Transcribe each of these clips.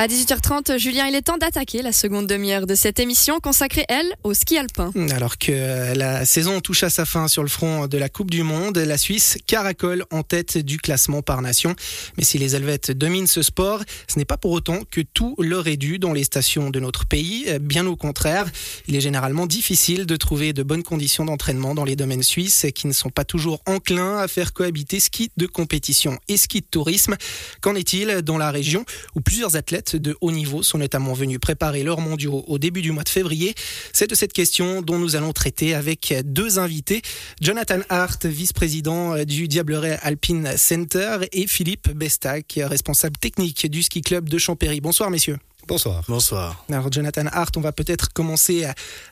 À 18h30, Julien, il est temps d'attaquer la seconde demi-heure de cette émission consacrée, elle, au ski alpin. Alors que la saison touche à sa fin sur le front de la Coupe du Monde, la Suisse caracole en tête du classement par nation. Mais si les Helvètes dominent ce sport, ce n'est pas pour autant que tout leur est dû dans les stations de notre pays. Bien au contraire, il est généralement difficile de trouver de bonnes conditions d'entraînement dans les domaines suisses qui ne sont pas toujours enclins à faire cohabiter ski de compétition et ski de tourisme. Qu'en est-il dans la région où plusieurs athlètes de haut niveau sont notamment venus préparer leurs mondiaux au début du mois de février. C'est de cette question dont nous allons traiter avec deux invités. Jonathan Hart, vice-président du Diableret Alpine Center et Philippe Bestac, responsable technique du ski club de Champéry. Bonsoir messieurs. Bonsoir. Bonsoir. Alors Jonathan Hart, on va peut-être commencer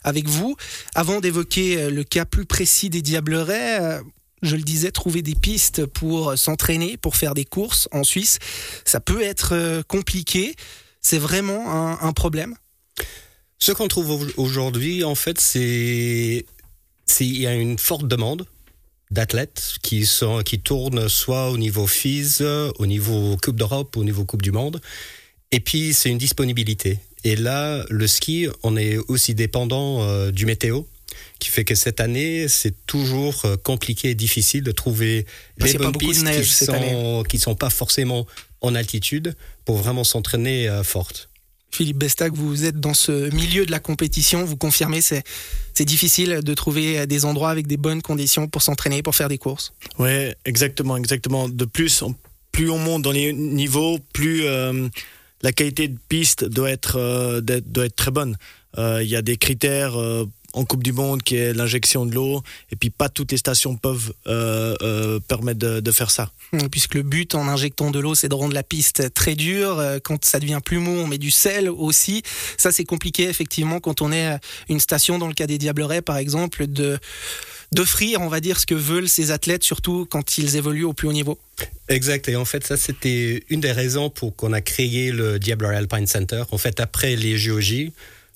avec vous. Avant d'évoquer le cas plus précis des Diablerets, je le disais, trouver des pistes pour s'entraîner, pour faire des courses en Suisse, ça peut être euh, compliqué. C'est vraiment un, problème Ce qu'on trouve aujourd'hui, en fait, c'est il y a une forte demande d'athlètes qui sont qui tournent soit au niveau FIS, au niveau Coupe d'Europe, au niveau Coupe du Monde, et puis c'est une disponibilité. Et là, le ski, on est aussi dépendant euh, du météo qui fait que cette année, c'est toujours euh, compliqué et difficile de trouver les bonnes pistes qui sont, qui sont pas forcément en altitude pour vraiment s'entraîner euh, forte. Philippe Bestac, vous êtes dans ce milieu de la compétition, vous confirmez, c'est, c'est difficile de trouver des endroits avec des bonnes conditions pour s'entraîner, pour faire des courses. Oui, exactement, exactement. De plus, plus on monte dans les niveaux, plus euh, la qualité de piste doit être, doit être très bonne. Il y a des critères en Coupe du Monde qui est l'injection de l'eau. Et puis pas toutes les stations peuvent euh, euh, permettre de, faire ça. Puisque le but en injectant de l'eau, c'est de rendre la piste très dure. Euh, quand ça devient plus mou, on met du sel aussi. Ça, c'est compliqué effectivement quand on est une station, dans le cas des Diablerets par exemple, de d'offrir, on va dire, ce que veulent ces athlètes, surtout quand ils évoluent au plus haut niveau. Exact. Et en fait, ça, c'était une des raisons pour qu'on a créé le Diabler Alpine Center. En fait, après les GOJ,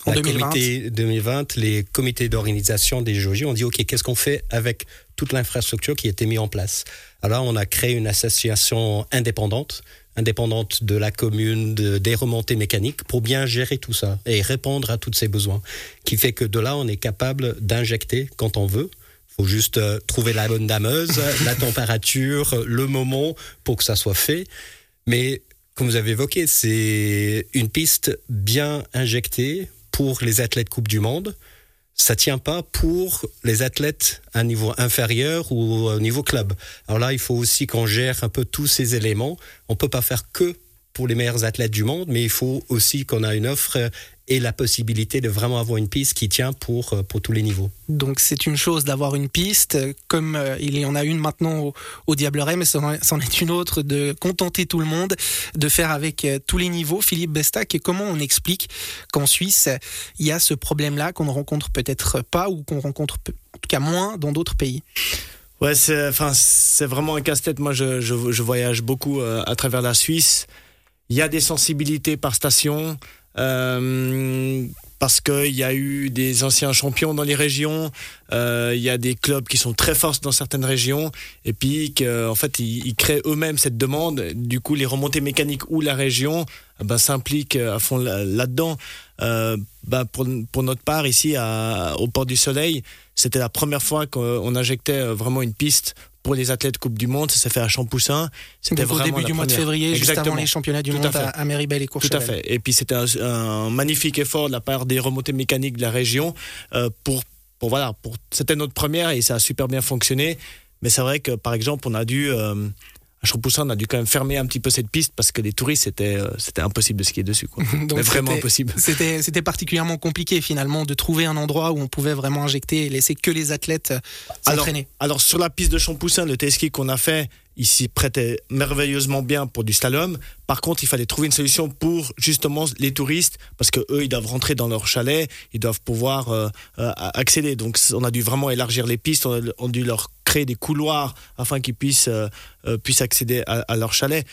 en 2020. 2020, les comités d'organisation des JOJ ont dit OK, qu'est-ce qu'on fait avec toute l'infrastructure qui a été mise en place? Alors, on a créé une association indépendante, indépendante de la commune, des remontées mécaniques, pour bien gérer tout ça et répondre à tous ces besoins. Qui fait que de là, on est capable d'injecter quand on veut. Il faut juste euh, trouver la bonne dameuse, la température, le moment pour que ça soit fait. Mais comme vous avez évoqué, c'est une piste bien injectée, les athlètes Coupe du Monde, ça tient pas pour les athlètes à niveau inférieur ou au niveau club. Alors là, il faut aussi qu'on gère un peu tous ces éléments. On peut pas faire que pour les meilleurs athlètes du monde, mais il faut aussi qu'on a une offre et la possibilité de vraiment avoir une piste qui tient pour, euh, pour tous les niveaux. Donc c'est une chose d'avoir une piste, comme euh, il y en a une maintenant au, au Diableret, mais c'en est une autre de contenter tout le monde, de faire avec euh, tous les niveaux. Philippe Bestac, et comment on explique qu'en Suisse, il y a ce problème-là qu'on ne rencontre peut-être pas ou qu'on rencontre en tout cas moins dans d'autres pays? Ouais, c'est enfin c'est vraiment un casse-tête. Moi, je, je, voyage beaucoup à travers la Suisse. Il y a des sensibilités par station. Euh, parce qu'il y a eu des anciens champions dans les régions, euh, il y a des clubs qui sont très forts dans certaines régions, et puis qu'en fait ils, créent eux-mêmes cette demande. Du coup, les remontées mécaniques ou la région eh ben, s'impliquent à fond là-dedans. Euh, ben, pour, pour, notre part, ici à, au Port du Soleil, c'était la première fois qu'on injectait vraiment une piste pour les athlètes Coupe du Monde, ça s'est fait à Champoussin. C'était vraiment au début du mois de février, juste avant les championnats du monde à, à, Méribel et Courchevel. Tout à fait. Et puis c'était un, magnifique effort de la part des remontées mécaniques de la région euh, pour, pour voilà, pour c'était notre première et ça a super bien fonctionné. Mais c'est vrai que par exemple, on a dû euh, à Champoussin, on a dû quand même fermer un petit peu cette piste parce que les touristes, c'était, euh, c'était impossible de skier dessus. Quoi. Mais vraiment impossible. C'était, c'était particulièrement compliqué finalement de trouver un endroit où on pouvait vraiment injecter et laisser que les athlètes s'entraîner. Alors, alors, sur la piste de Champoussin, le ski qu'on a fait, il s'y prêtait merveilleusement bien pour du slalom. Par contre, il fallait trouver une solution pour justement les touristes, parce que eux, ils doivent rentrer dans leur chalet, ils doivent pouvoir euh, euh, accéder. Donc, on a dû vraiment élargir les pistes, on a, dû leur créer des couloirs afin qu'ils puissent, euh, puissent accéder à, leur chalet,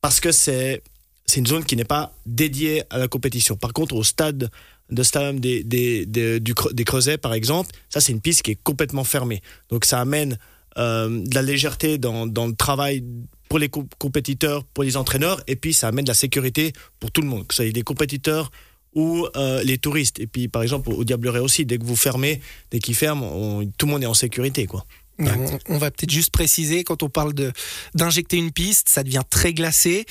parce que c'est c'est une zone qui n'est pas dédiée à la compétition. Par contre, au stade de stade des, des, des, des Creusets, par exemple, ça c'est une piste qui est complètement fermée. Donc ça amène de la légèreté dans, dans, le travail pour les compétiteurs, pour les entraîneurs, et puis ça amène de la sécurité pour tout le monde, que ce soit des compétiteurs ou euh, les touristes. Et puis, par exemple, au Diableret aussi, dès que vous fermez, dès qu'ils ferment, tout le monde est en sécurité, quoi. On, va peut-être juste préciser, quand on parle de d'injecter une piste, ça devient très glacé.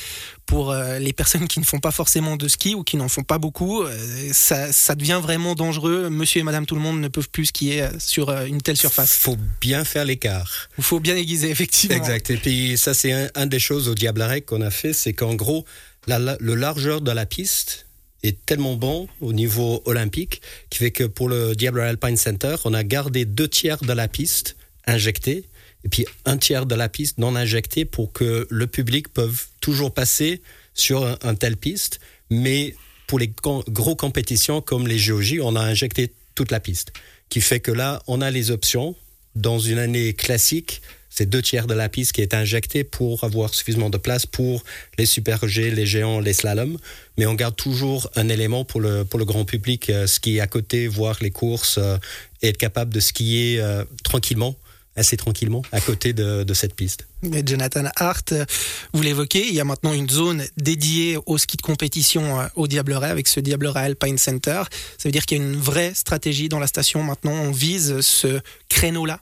Pour euh, les personnes qui ne font pas forcément de ski ou qui n'en font pas beaucoup, euh, ça, devient vraiment dangereux. Monsieur et madame tout le monde ne peuvent plus skier sur une telle surface. Il faut bien faire l'écart. Il faut bien aiguiser, effectivement. Exact. Et puis ça, c'est un, des choses au Diableret qu'on a fait, c'est qu'en gros, le largeur de la piste est tellement bon au niveau olympique qui fait que pour le Diablo Alpine Center, on a gardé deux tiers de la piste injectée et puis un tiers de la piste non injectée pour que le public puisse toujours passer sur un, tel piste. Mais pour les gros compétitions comme les GOJ, on a injecté toute la piste. Qui fait que là, on a les options. Dans une année classique, c'est deux tiers de la piste qui est injectée pour avoir suffisamment de place pour les super G, les géants, les slaloms. Mais on garde toujours un élément pour le, pour le grand public, euh, skier à côté, voir les courses euh, être capable de skier euh, tranquillement assez tranquillement à côté de, de cette piste. Jonathan Hart, vous l'évoquez, il y a maintenant une zone dédiée au ski de compétition au Diableret avec ce Diableret Alpine Center. Ça veut dire qu'il y a une vraie stratégie dans la station. Maintenant, on vise ce créneau-là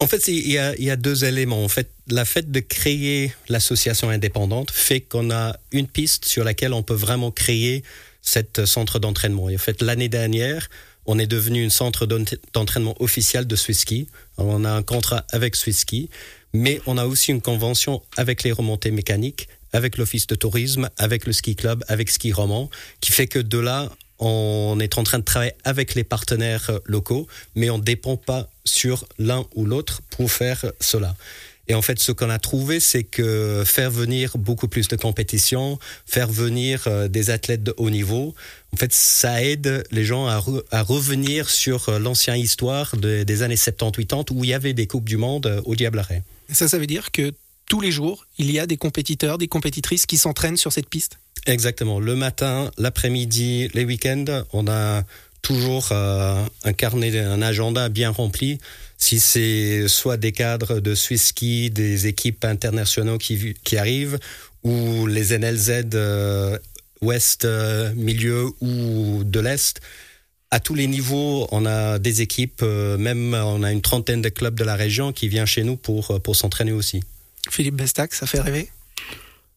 en fait, il y, a, deux éléments. En fait, la fait de créer l'association indépendante fait qu'on a une piste sur laquelle on peut vraiment créer cette centre d'entraînement. en fait, l'année dernière, on est devenu un centre d'entraînement officiel de Swisski. On a un contrat avec Swisski, mais on a aussi une convention avec les remontées mécaniques, avec l'office de tourisme, avec le ski club, avec Ski Roman, qui fait que de là, on est en train de travailler avec les partenaires euh, locaux, mais on ne dépend pas sur l'un ou l'autre pour faire cela. Et en fait, ce qu'on a trouvé, c'est que faire venir beaucoup plus de compétitions, faire venir euh, des athlètes de haut niveau, en fait, ça aide les gens à, revenir sur euh, l'ancienne histoire des années 70-80 où il y avait des Coupes du Monde au Diableret. Ça, ça veut dire que tous les jours, il y a des compétiteurs, des compétitrices qui s'entraînent sur cette piste? Exactement. Le matin, l'après-midi, les week-ends, on a toujours euh, un carnet, un agenda bien rempli. Si c'est soit des cadres de Swiss Ski, des équipes internationaux qui, qui arrivent, ou les NLZ euh, ouest, euh, milieu ou de l'est, à tous les niveaux, on a des équipes, même on a une trentaine de clubs de la région qui viennent chez nous pour, pour s'entraîner aussi. Philippe Bestac, ça fait rêver?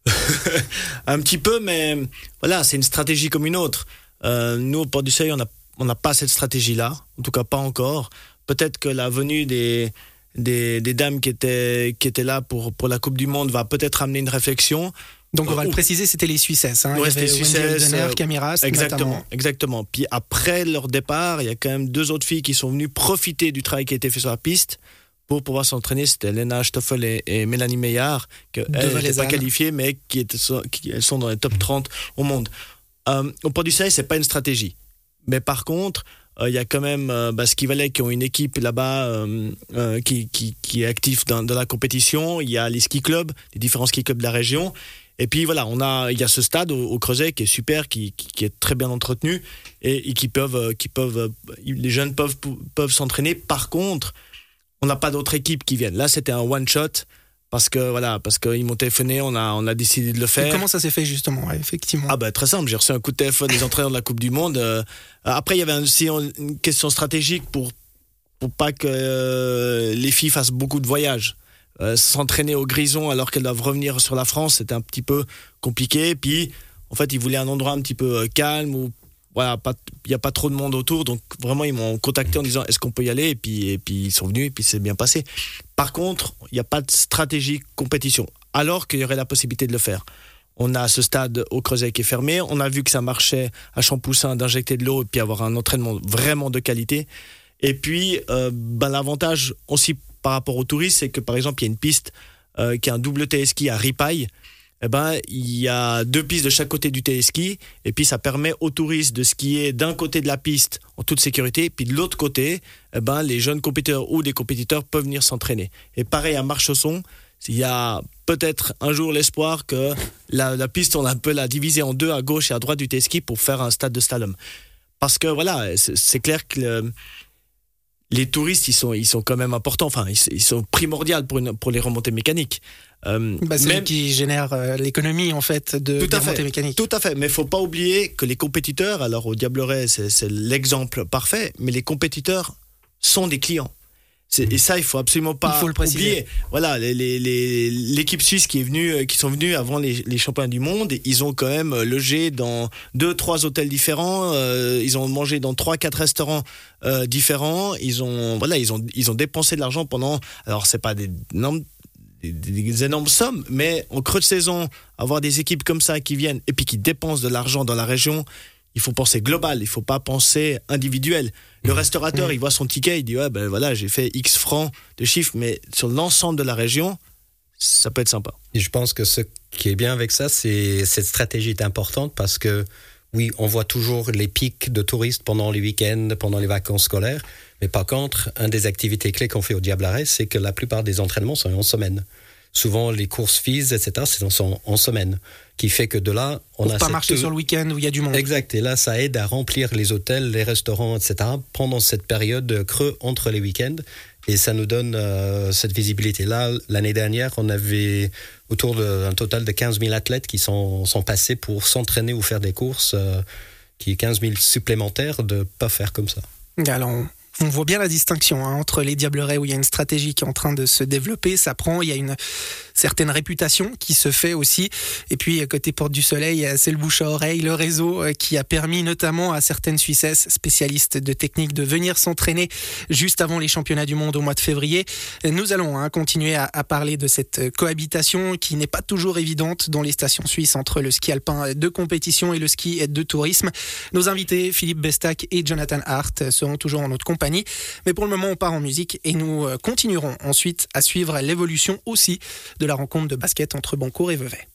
Un petit peu, mais voilà, c'est une stratégie comme une autre. Euh, nous, au Port du Seuil, on n'a on n'a pas cette stratégie-là, en tout cas pas encore. Peut-être que la venue des, des, des, dames qui étaient, qui étaient là pour, pour la Coupe du Monde va peut-être amener une réflexion. Donc on va le préciser, c'était les Suissesses. Hein. Ouais, c'était les Suissesses. Euh, Camiras, exactement, exactement. Puis après leur départ, il y a quand même deux autres filles qui sont venues profiter du travail qui a été fait sur la piste pour pouvoir s'entraîner, c'était Lena Stoffel et, Mélanie Meillard, qui n'étaient pas qualifiées, mais qui, étaient, qui elles sont dans les top 30 au monde. Euh, au Port du Soleil, c'est pas une stratégie. Mais par contre, euh, il y a quand même euh, bah, qui valait qui ont une équipe là-bas euh, qui, qui, qui, est active dans, la compétition. Il y a les ski clubs, les différents ski clubs de la région. Et puis voilà, on a, il y a ce stade au, Creuset qui est super, qui, qui, est très bien entretenu et, et, qui peuvent, qui peuvent, les jeunes peuvent, peuvent s'entraîner. Par contre, on n'a pas d'autres équipes qui viennent. Là, c'était un one shot parce que voilà, parce qu'ils m'ont téléphoné, on a on a décidé de le faire. comment ça s'est fait justement, effectivement Ah bah très simple, j'ai reçu un coup de téléphone des entraîneurs de la Coupe du Monde. Euh, après, il y avait aussi une question stratégique pour pour pas que euh, les filles fassent beaucoup de voyages. Euh, s'entraîner au Grison alors qu'elles doivent revenir sur la France, c'était un petit peu compliqué. Puis, en fait, ils voulaient un endroit un petit peu calme où voilà, il n'y a pas trop de monde autour, donc vraiment ils m'ont contacté en disant est-ce qu'on peut y aller? Et puis, et puis ils sont venus et puis c'est bien passé. Par contre, il n'y a pas de stratégie compétition, alors qu'il y aurait la possibilité de le faire. On a ce stade au Creuset qui est fermé, on a vu que ça marchait à Champoussin d'injecter de l'eau et puis avoir un entraînement vraiment de qualité. Et puis, euh, ben, l'avantage aussi par rapport aux touristes, c'est que par exemple, il y a une piste euh, qui a un double TSK à Ripaille eh ben, il y a deux pistes de chaque côté du téléski, et puis ça permet aux touristes de skier d'un côté de la piste en toute sécurité, puis de l'autre côté, eh ben, les jeunes compétiteurs ou des compétiteurs peuvent venir s'entraîner. Et pareil à Marchesson, il y a peut-être un jour l'espoir que la, piste, on peut la diviser en deux à gauche et à droite du téléski pour faire un stade de slalom. Parce que voilà, c'est clair que les touristes, ils sont, ils sont quand même importants. Enfin, ils, sont primordiaux pour, pour les remontées mécaniques. Euh, bah, c'est même qui génère euh, l'économie en fait de tout à remontées mécaniques. Tout à fait, mais il faut pas oublier que les compétiteurs, alors au Diableret, c'est l'exemple parfait, mais les compétiteurs sont des clients. Et ça, il faut absolument pas il faut le oublier. Voilà, l'équipe suisse qui est venue, euh, qui sont venus avant les, les, champions du monde, ils ont quand même euh, logé dans deux, trois hôtels différents. Euh, ils ont mangé dans trois, quatre restaurants différents. Ils ont, voilà, ils ont, ils ont dépensé de l'argent pendant. Alors, c'est pas des énormes, des, énormes sommes, mais en creux de saison, avoir des équipes comme ça qui viennent et puis qui dépensent de l'argent dans la région, il faut penser global, il faut pas penser individuel. Le mmh. restaurateur, mmh. il voit son ticket, il dit ouais ben voilà, j'ai fait X francs de chiffre, mais sur l'ensemble de la région, ça peut être sympa. Et je pense que ce qui est bien avec ça, c'est cette stratégie est importante parce que oui, on voit toujours les pics de touristes pendant les week-ends, pendant les vacances scolaires, mais par contre, une des activités clés qu'on fait au Diable c'est que la plupart des entraînements sont en semaine. Souvent, les courses FIS, etc., c'est en, semaine. Qui fait que de là, on Pour a. pas marcher sur le week-end où il y a du monde. Exact. Et là, ça aide à remplir les hôtels, les restaurants, etc., pendant cette période creux entre les week-ends. Et ça nous donne euh, cette visibilité. Là, l'année dernière, on avait autour d'un total de 15 000 athlètes qui sont, sont passés pour s'entraîner ou faire des courses, euh, qui est 15 000 supplémentaires de pas faire comme ça. Alors, on voit bien la distinction hein, entre les Diablerets où il y a une stratégie qui est en train de se développer, ça prend, il y a une certaine réputation qui se fait aussi. Et puis côté Porte du Soleil, c'est le bouche à oreille, le réseau euh, qui a permis notamment à certaines Suissesses spécialistes de technique de venir s'entraîner juste avant les championnats du monde au mois de février. Nous allons hein, continuer à, parler de cette cohabitation qui n'est pas toujours évidente dans les stations suisses entre le ski alpin de compétition et le ski de tourisme. Nos invités, Philippe Bestac et Jonathan Hart, seront toujours en notre compagnie mais pour le moment, on part en musique et nous euh, continuerons ensuite à suivre l'évolution aussi de la rencontre de basket entre Bancourt et Vevey.